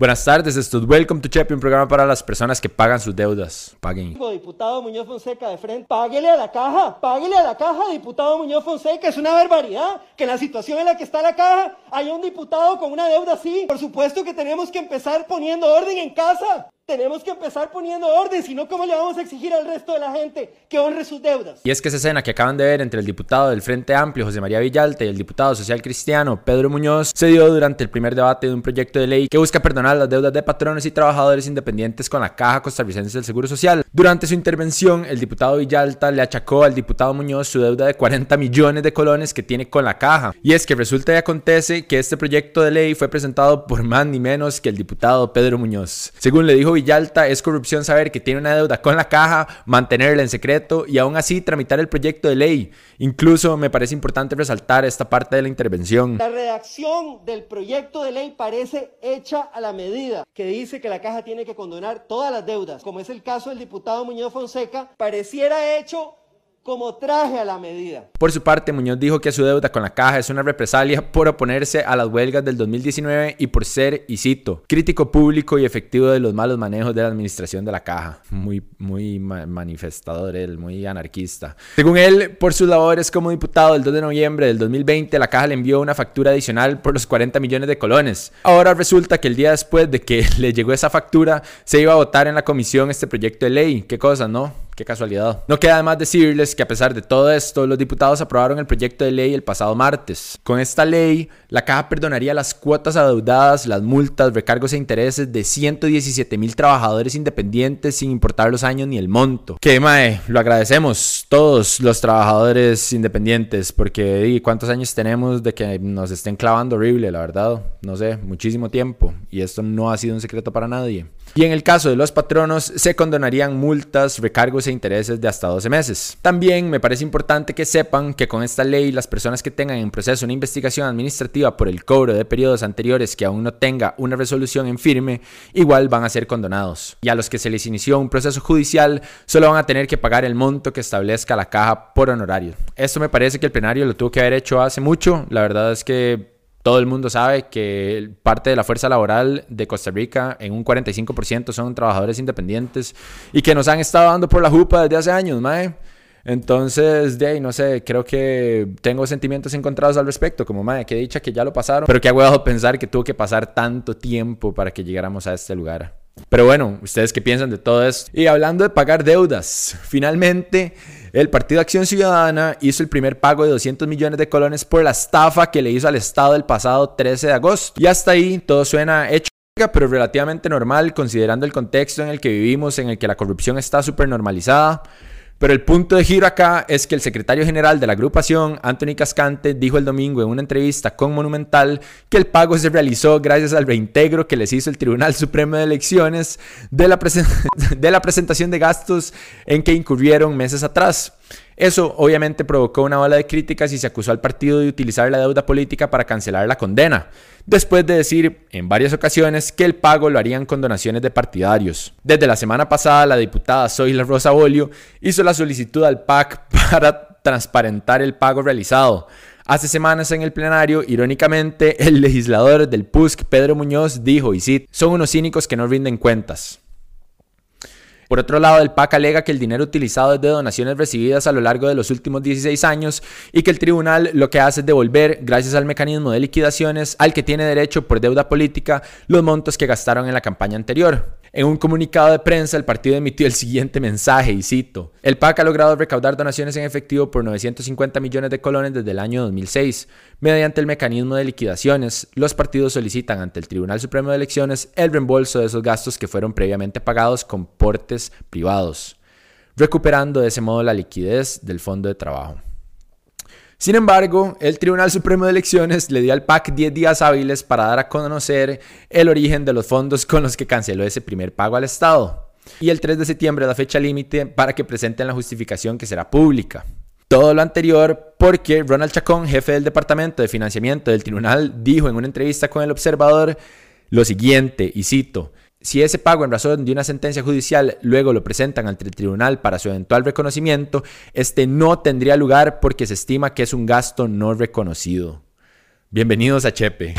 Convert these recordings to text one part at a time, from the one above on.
Buenas tardes, esto es Welcome to Chepe, un programa para las personas que pagan sus deudas. Paguen. Diputado Muñoz Fonseca de frente, páguele a la caja, páguele a la caja, diputado Muñoz Fonseca, es una barbaridad que en la situación en la que está la caja haya un diputado con una deuda así. Por supuesto que tenemos que empezar poniendo orden en casa. Tenemos que empezar poniendo orden, si no, ¿cómo le vamos a exigir al resto de la gente que honre sus deudas? Y es que esa escena que acaban de ver entre el diputado del Frente Amplio, José María Villalta, y el diputado social cristiano, Pedro Muñoz, se dio durante el primer debate de un proyecto de ley que busca perdonar las deudas de patrones y trabajadores independientes con la Caja Costarricense del Seguro Social. Durante su intervención, el diputado Villalta le achacó al diputado Muñoz su deuda de 40 millones de colones que tiene con la Caja. Y es que resulta y acontece que este proyecto de ley fue presentado por más ni menos que el diputado Pedro Muñoz. Según le dijo Villalta, es corrupción saber que tiene una deuda con la caja, mantenerla en secreto y aún así tramitar el proyecto de ley. Incluso me parece importante resaltar esta parte de la intervención. La redacción del proyecto de ley parece hecha a la medida, que dice que la caja tiene que condonar todas las deudas, como es el caso del diputado Muñoz Fonseca, pareciera hecho como traje a la medida. Por su parte, Muñoz dijo que su deuda con la caja es una represalia por oponerse a las huelgas del 2019 y por ser, y cito, crítico público y efectivo de los malos manejos de la administración de la caja. Muy, muy manifestador él, muy anarquista. Según él, por sus labores como diputado el 2 de noviembre del 2020, la caja le envió una factura adicional por los 40 millones de colones. Ahora resulta que el día después de que le llegó esa factura, se iba a votar en la comisión este proyecto de ley. Qué cosa, ¿no? Qué casualidad. No queda más decirles que a pesar de todo esto, los diputados aprobaron el proyecto de ley el pasado martes. Con esta ley, la caja perdonaría las cuotas adeudadas, las multas, recargos e intereses de 117 mil trabajadores independientes sin importar los años ni el monto. Que mae, lo agradecemos todos los trabajadores independientes porque ¿cuántos años tenemos de que nos estén clavando horrible, la verdad? No sé, muchísimo tiempo y esto no ha sido un secreto para nadie. Y en el caso de los patronos, se condonarían multas, recargos intereses de hasta 12 meses. También me parece importante que sepan que con esta ley las personas que tengan en proceso una investigación administrativa por el cobro de periodos anteriores que aún no tenga una resolución en firme, igual van a ser condonados. Y a los que se les inició un proceso judicial, solo van a tener que pagar el monto que establezca la caja por honorario. Esto me parece que el plenario lo tuvo que haber hecho hace mucho. La verdad es que todo el mundo sabe que parte de la fuerza laboral de Costa Rica, en un 45%, son trabajadores independientes y que nos han estado dando por la jupa desde hace años, mae. Entonces, de ahí, no sé, creo que tengo sentimientos encontrados al respecto, como, madre, que dicha que ya lo pasaron, pero que ha huevado pensar que tuvo que pasar tanto tiempo para que llegáramos a este lugar. Pero bueno, ¿ustedes qué piensan de todo esto? Y hablando de pagar deudas, finalmente el Partido Acción Ciudadana hizo el primer pago de 200 millones de colones por la estafa que le hizo al Estado el pasado 13 de agosto. Y hasta ahí todo suena hecho pero relativamente normal considerando el contexto en el que vivimos, en el que la corrupción está súper normalizada. Pero el punto de giro acá es que el secretario general de la agrupación, Anthony Cascante, dijo el domingo en una entrevista con Monumental que el pago se realizó gracias al reintegro que les hizo el Tribunal Supremo de Elecciones de la, de la presentación de gastos en que incurrieron meses atrás. Eso obviamente provocó una ola de críticas y se acusó al partido de utilizar la deuda política para cancelar la condena, después de decir en varias ocasiones que el pago lo harían con donaciones de partidarios. Desde la semana pasada, la diputada Zoila Rosa Bolio hizo la solicitud al PAC para transparentar el pago realizado. Hace semanas en el plenario, irónicamente, el legislador del PUSC, Pedro Muñoz, dijo, y sí, son unos cínicos que no rinden cuentas. Por otro lado, el PAC alega que el dinero utilizado es de donaciones recibidas a lo largo de los últimos 16 años y que el tribunal lo que hace es devolver, gracias al mecanismo de liquidaciones, al que tiene derecho por deuda política los montos que gastaron en la campaña anterior. En un comunicado de prensa, el partido emitió el siguiente mensaje, y cito, el PAC ha logrado recaudar donaciones en efectivo por 950 millones de colones desde el año 2006. Mediante el mecanismo de liquidaciones, los partidos solicitan ante el Tribunal Supremo de Elecciones el reembolso de esos gastos que fueron previamente pagados con portes privados, recuperando de ese modo la liquidez del fondo de trabajo. Sin embargo, el Tribunal Supremo de Elecciones le dio al PAC 10 días hábiles para dar a conocer el origen de los fondos con los que canceló ese primer pago al Estado. Y el 3 de septiembre la fecha límite para que presenten la justificación que será pública. Todo lo anterior porque Ronald Chacón, jefe del Departamento de Financiamiento del Tribunal, dijo en una entrevista con el observador lo siguiente, y cito, si ese pago en razón de una sentencia judicial luego lo presentan ante el tribunal para su eventual reconocimiento, este no tendría lugar porque se estima que es un gasto no reconocido. Bienvenidos a Chepe.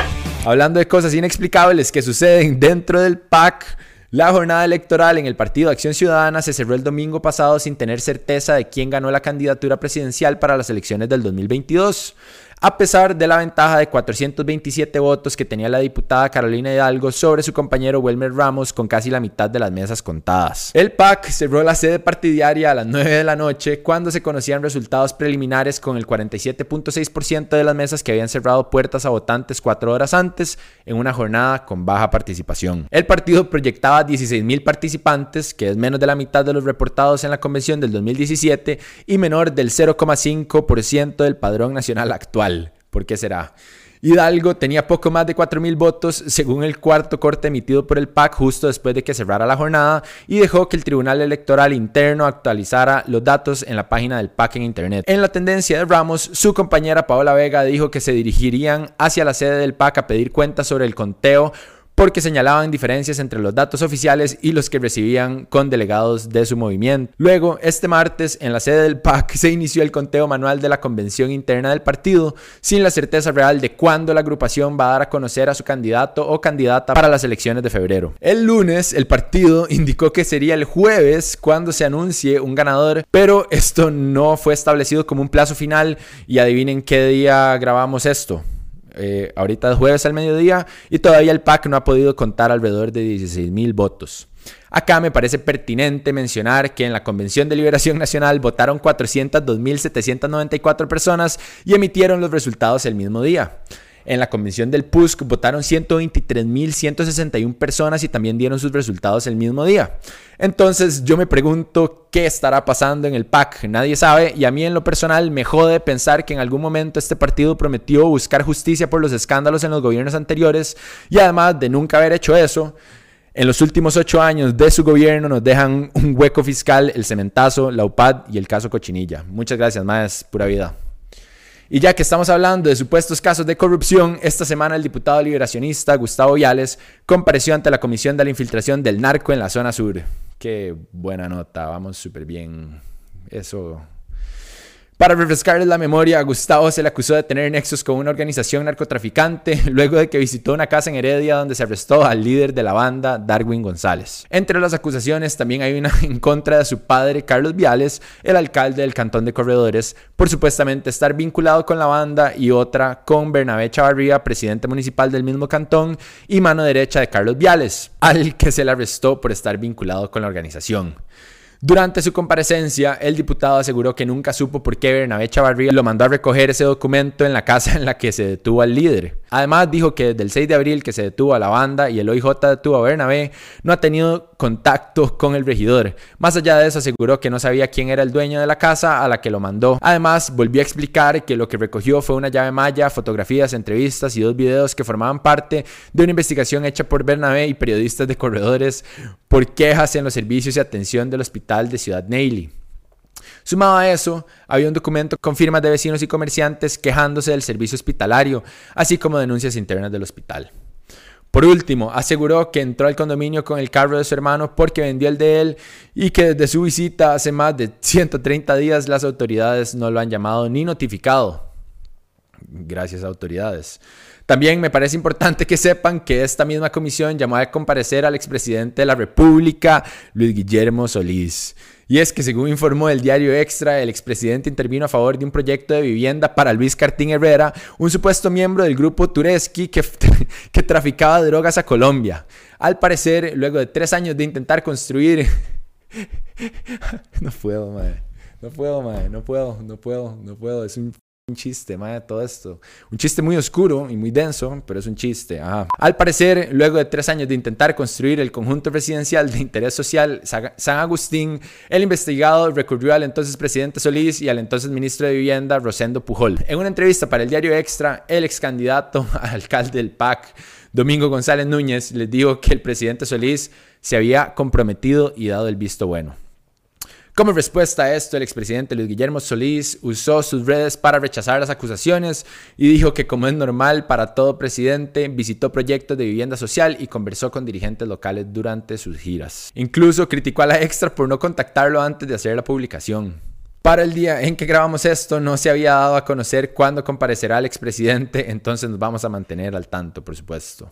Hablando de cosas inexplicables que suceden dentro del PAC, la jornada electoral en el Partido Acción Ciudadana se cerró el domingo pasado sin tener certeza de quién ganó la candidatura presidencial para las elecciones del 2022 a pesar de la ventaja de 427 votos que tenía la diputada Carolina Hidalgo sobre su compañero Wilmer Ramos con casi la mitad de las mesas contadas. El PAC cerró la sede partidaria a las 9 de la noche cuando se conocían resultados preliminares con el 47.6% de las mesas que habían cerrado puertas a votantes cuatro horas antes en una jornada con baja participación. El partido proyectaba 16.000 participantes, que es menos de la mitad de los reportados en la convención del 2017 y menor del 0,5% del padrón nacional actual. ¿Por qué será? Hidalgo tenía poco más de 4.000 votos según el cuarto corte emitido por el PAC justo después de que cerrara la jornada y dejó que el Tribunal Electoral Interno actualizara los datos en la página del PAC en Internet. En la tendencia de Ramos, su compañera Paola Vega dijo que se dirigirían hacia la sede del PAC a pedir cuentas sobre el conteo porque señalaban diferencias entre los datos oficiales y los que recibían con delegados de su movimiento. Luego, este martes, en la sede del PAC se inició el conteo manual de la convención interna del partido, sin la certeza real de cuándo la agrupación va a dar a conocer a su candidato o candidata para las elecciones de febrero. El lunes, el partido indicó que sería el jueves cuando se anuncie un ganador, pero esto no fue establecido como un plazo final y adivinen qué día grabamos esto. Eh, ahorita es jueves al mediodía y todavía el PAC no ha podido contar alrededor de 16 mil votos. Acá me parece pertinente mencionar que en la Convención de Liberación Nacional votaron 402.794 personas y emitieron los resultados el mismo día. En la convención del PUSC votaron 123.161 personas y también dieron sus resultados el mismo día. Entonces yo me pregunto qué estará pasando en el PAC. Nadie sabe y a mí en lo personal me jode pensar que en algún momento este partido prometió buscar justicia por los escándalos en los gobiernos anteriores y además de nunca haber hecho eso. En los últimos ocho años de su gobierno nos dejan un hueco fiscal, el cementazo, la UPAD y el caso Cochinilla. Muchas gracias, más pura vida. Y ya que estamos hablando de supuestos casos de corrupción, esta semana el diputado liberacionista Gustavo Viales compareció ante la Comisión de la Infiltración del Narco en la zona sur. Qué buena nota, vamos súper bien. Eso para refrescarles la memoria, Gustavo se le acusó de tener nexos con una organización narcotraficante luego de que visitó una casa en Heredia donde se arrestó al líder de la banda, Darwin González. Entre las acusaciones también hay una en contra de su padre, Carlos Viales, el alcalde del cantón de Corredores, por supuestamente estar vinculado con la banda y otra con Bernabé Chavarría, presidente municipal del mismo cantón y mano derecha de Carlos Viales, al que se le arrestó por estar vinculado con la organización. Durante su comparecencia, el diputado aseguró que nunca supo por qué Bernabé Chavarría lo mandó a recoger ese documento en la casa en la que se detuvo al líder. Además, dijo que desde el 6 de abril que se detuvo a la banda y el OIJ detuvo a Bernabé, no ha tenido contacto con el regidor. Más allá de eso, aseguró que no sabía quién era el dueño de la casa a la que lo mandó. Además, volvió a explicar que lo que recogió fue una llave maya, fotografías, entrevistas y dos videos que formaban parte de una investigación hecha por Bernabé y periodistas de corredores por quejas en los servicios y atención del hospital de Ciudad Neily. Sumado a eso, había un documento con firmas de vecinos y comerciantes quejándose del servicio hospitalario, así como denuncias internas del hospital. Por último, aseguró que entró al condominio con el carro de su hermano porque vendió el de él y que desde su visita hace más de 130 días las autoridades no lo han llamado ni notificado. Gracias autoridades. También me parece importante que sepan que esta misma comisión llamó a comparecer al expresidente de la República, Luis Guillermo Solís. Y es que según informó el diario Extra, el expresidente intervino a favor de un proyecto de vivienda para Luis Cartín Herrera, un supuesto miembro del grupo Tureski que, que traficaba drogas a Colombia. Al parecer, luego de tres años de intentar construir... no puedo, madre. No puedo, madre. No puedo, no puedo, no puedo. Es un un chiste, madre, todo esto. Un chiste muy oscuro y muy denso, pero es un chiste. Al parecer, luego de tres años de intentar construir el conjunto residencial de interés social San Agustín, el investigado recurrió al entonces presidente Solís y al entonces ministro de Vivienda Rosendo Pujol. En una entrevista para el diario Extra, el ex candidato a alcalde del PAC, Domingo González Núñez, les dijo que el presidente Solís se había comprometido y dado el visto bueno. Como respuesta a esto, el expresidente Luis Guillermo Solís usó sus redes para rechazar las acusaciones y dijo que como es normal para todo presidente, visitó proyectos de vivienda social y conversó con dirigentes locales durante sus giras. Incluso criticó a la extra por no contactarlo antes de hacer la publicación. Para el día en que grabamos esto, no se había dado a conocer cuándo comparecerá el expresidente, entonces nos vamos a mantener al tanto, por supuesto,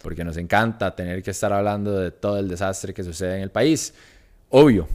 porque nos encanta tener que estar hablando de todo el desastre que sucede en el país. Obvio,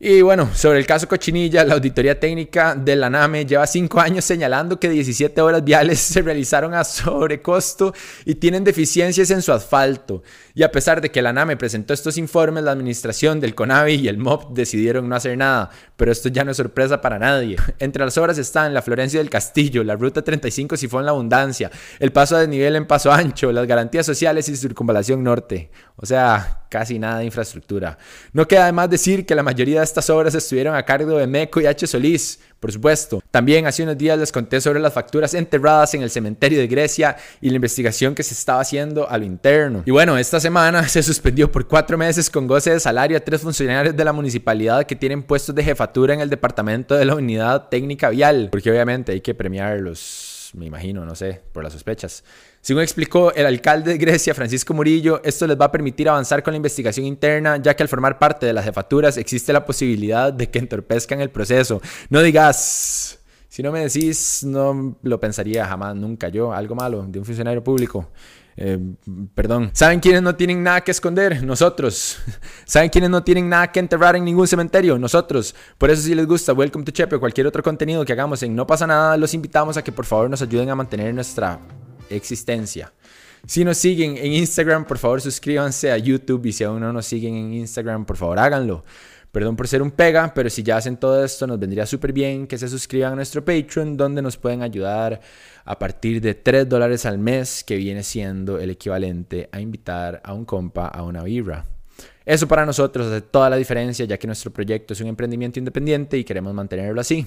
y bueno, sobre el caso Cochinilla, la auditoría técnica de la NAME lleva cinco años señalando que 17 horas viales se realizaron a sobrecosto y tienen deficiencias en su asfalto. Y a pesar de que la NAME presentó estos informes, la administración del CONAVI y el MOP decidieron no hacer nada. Pero esto ya no es sorpresa para nadie. Entre las obras están la Florencia del Castillo, la Ruta 35 Sifón La Abundancia, el paso a desnivel en Paso Ancho, las garantías sociales y circunvalación norte. O sea, casi nada de infraestructura. No queda además decir que la mayoría de estas obras estuvieron a cargo de Meco y H. Solís, por supuesto. También hace unos días les conté sobre las facturas enterradas en el cementerio de Grecia y la investigación que se estaba haciendo a lo interno. Y bueno, esta semana se suspendió por cuatro meses con goce de salario a tres funcionarios de la municipalidad que tienen puestos de jefatura en el departamento de la unidad técnica vial, porque obviamente hay que premiarlos, me imagino, no sé, por las sospechas. Según explicó el alcalde de Grecia, Francisco Murillo, esto les va a permitir avanzar con la investigación interna, ya que al formar parte de las jefaturas existe la posibilidad de que entorpezcan el proceso. No digas, si no me decís, no lo pensaría jamás, nunca yo, algo malo de un funcionario público. Eh, perdón. ¿Saben quiénes no tienen nada que esconder? Nosotros. ¿Saben quiénes no tienen nada que enterrar en ningún cementerio? Nosotros. Por eso si les gusta Welcome to Chepe o cualquier otro contenido que hagamos en No pasa nada, los invitamos a que por favor nos ayuden a mantener nuestra existencia. Si nos siguen en Instagram, por favor suscríbanse a YouTube y si aún no nos siguen en Instagram, por favor háganlo. Perdón por ser un pega, pero si ya hacen todo esto, nos vendría súper bien que se suscriban a nuestro Patreon, donde nos pueden ayudar a partir de 3 dólares al mes, que viene siendo el equivalente a invitar a un compa a una birra. Eso para nosotros hace toda la diferencia, ya que nuestro proyecto es un emprendimiento independiente y queremos mantenerlo así.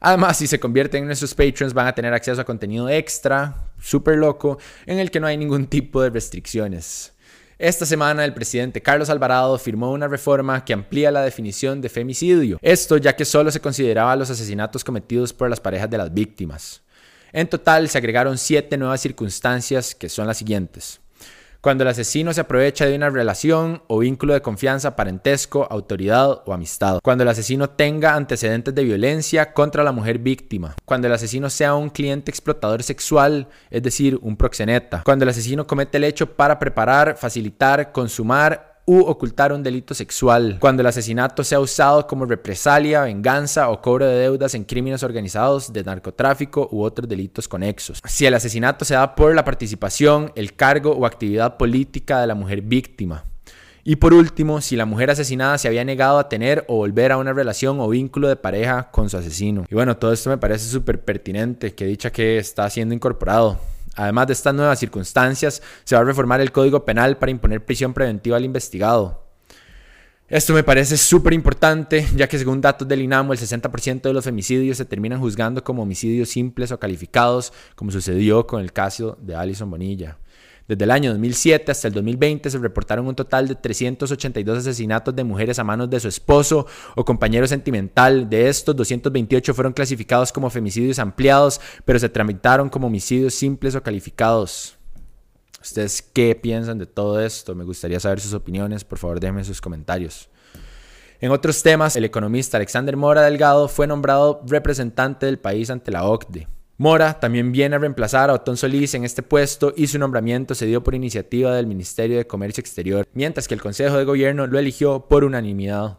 Además, si se convierten en nuestros patrons, van a tener acceso a contenido extra, súper loco, en el que no hay ningún tipo de restricciones. Esta semana el presidente Carlos Alvarado firmó una reforma que amplía la definición de femicidio. Esto ya que solo se consideraba los asesinatos cometidos por las parejas de las víctimas. En total se agregaron siete nuevas circunstancias que son las siguientes cuando el asesino se aprovecha de una relación o vínculo de confianza, parentesco, autoridad o amistad. Cuando el asesino tenga antecedentes de violencia contra la mujer víctima. Cuando el asesino sea un cliente explotador sexual, es decir, un proxeneta. Cuando el asesino comete el hecho para preparar, facilitar, consumar u ocultar un delito sexual, cuando el asesinato sea usado como represalia, venganza o cobro de deudas en crímenes organizados de narcotráfico u otros delitos conexos. Si el asesinato se da por la participación, el cargo o actividad política de la mujer víctima. Y por último, si la mujer asesinada se había negado a tener o volver a una relación o vínculo de pareja con su asesino. Y bueno, todo esto me parece súper pertinente, que dicha que está siendo incorporado. Además de estas nuevas circunstancias, se va a reformar el Código Penal para imponer prisión preventiva al investigado. Esto me parece súper importante, ya que según datos del INAMO, el 60% de los femicidios se terminan juzgando como homicidios simples o calificados, como sucedió con el caso de Alison Bonilla. Desde el año 2007 hasta el 2020 se reportaron un total de 382 asesinatos de mujeres a manos de su esposo o compañero sentimental. De estos, 228 fueron clasificados como femicidios ampliados, pero se tramitaron como homicidios simples o calificados. ¿Ustedes qué piensan de todo esto? Me gustaría saber sus opiniones. Por favor, déjenme sus comentarios. En otros temas, el economista Alexander Mora Delgado fue nombrado representante del país ante la OCDE. Mora también viene a reemplazar a Otón Solís en este puesto y su nombramiento se dio por iniciativa del Ministerio de Comercio Exterior, mientras que el Consejo de Gobierno lo eligió por unanimidad.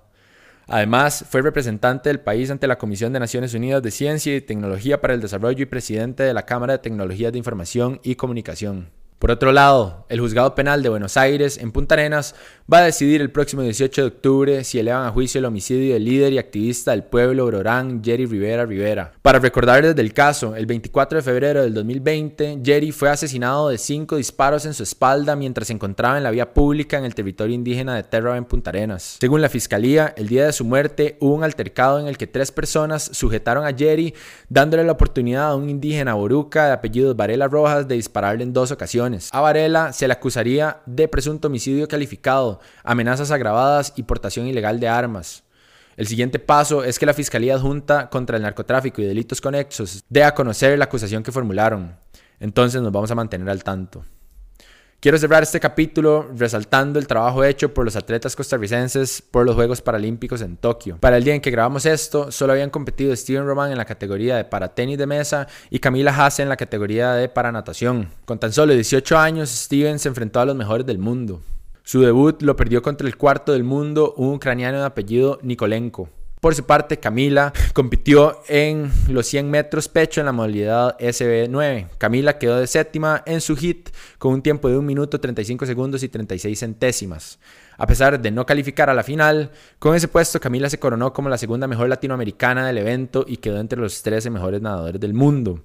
Además, fue representante del país ante la Comisión de Naciones Unidas de Ciencia y Tecnología para el Desarrollo y presidente de la Cámara de Tecnologías de Información y Comunicación. Por otro lado, el Juzgado Penal de Buenos Aires, en Punta Arenas, va a decidir el próximo 18 de octubre si elevan a juicio el homicidio del líder y activista del pueblo Brorán, Jerry Rivera Rivera. Para recordarles del caso, el 24 de febrero del 2020, Jerry fue asesinado de cinco disparos en su espalda mientras se encontraba en la vía pública en el territorio indígena de Terra en Punta Arenas. Según la fiscalía, el día de su muerte hubo un altercado en el que tres personas sujetaron a Jerry, dándole la oportunidad a un indígena boruca de apellidos Varela Rojas de dispararle en dos ocasiones a Varela se le acusaría de presunto homicidio calificado, amenazas agravadas y portación ilegal de armas. El siguiente paso es que la Fiscalía Adjunta contra el Narcotráfico y Delitos Conexos dé a conocer la acusación que formularon. Entonces nos vamos a mantener al tanto. Quiero cerrar este capítulo resaltando el trabajo hecho por los atletas costarricenses por los Juegos Paralímpicos en Tokio. Para el día en que grabamos esto, solo habían competido Steven Roman en la categoría de para tenis de mesa y Camila Haase en la categoría de para natación. Con tan solo 18 años, Steven se enfrentó a los mejores del mundo. Su debut lo perdió contra el cuarto del mundo, un ucraniano de apellido Nikolenko. Por su parte, Camila compitió en los 100 metros pecho en la modalidad SB9. Camila quedó de séptima en su hit con un tiempo de 1 minuto 35 segundos y 36 centésimas. A pesar de no calificar a la final, con ese puesto Camila se coronó como la segunda mejor latinoamericana del evento y quedó entre los 13 mejores nadadores del mundo.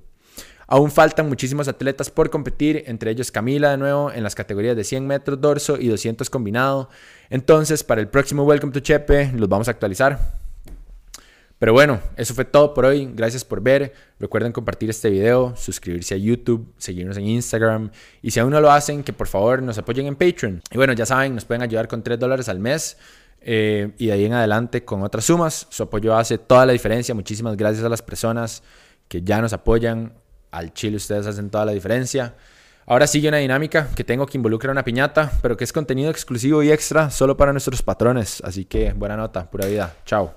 Aún faltan muchísimos atletas por competir, entre ellos Camila de nuevo en las categorías de 100 metros dorso y 200 combinado. Entonces, para el próximo Welcome to Chepe los vamos a actualizar. Pero bueno, eso fue todo por hoy. Gracias por ver. Recuerden compartir este video, suscribirse a YouTube, seguirnos en Instagram. Y si aún no lo hacen, que por favor nos apoyen en Patreon. Y bueno, ya saben, nos pueden ayudar con 3 dólares al mes. Eh, y de ahí en adelante con otras sumas. Su apoyo hace toda la diferencia. Muchísimas gracias a las personas que ya nos apoyan. Al chile ustedes hacen toda la diferencia. Ahora sigue una dinámica que tengo que involucrar una piñata, pero que es contenido exclusivo y extra solo para nuestros patrones. Así que buena nota, pura vida. Chao.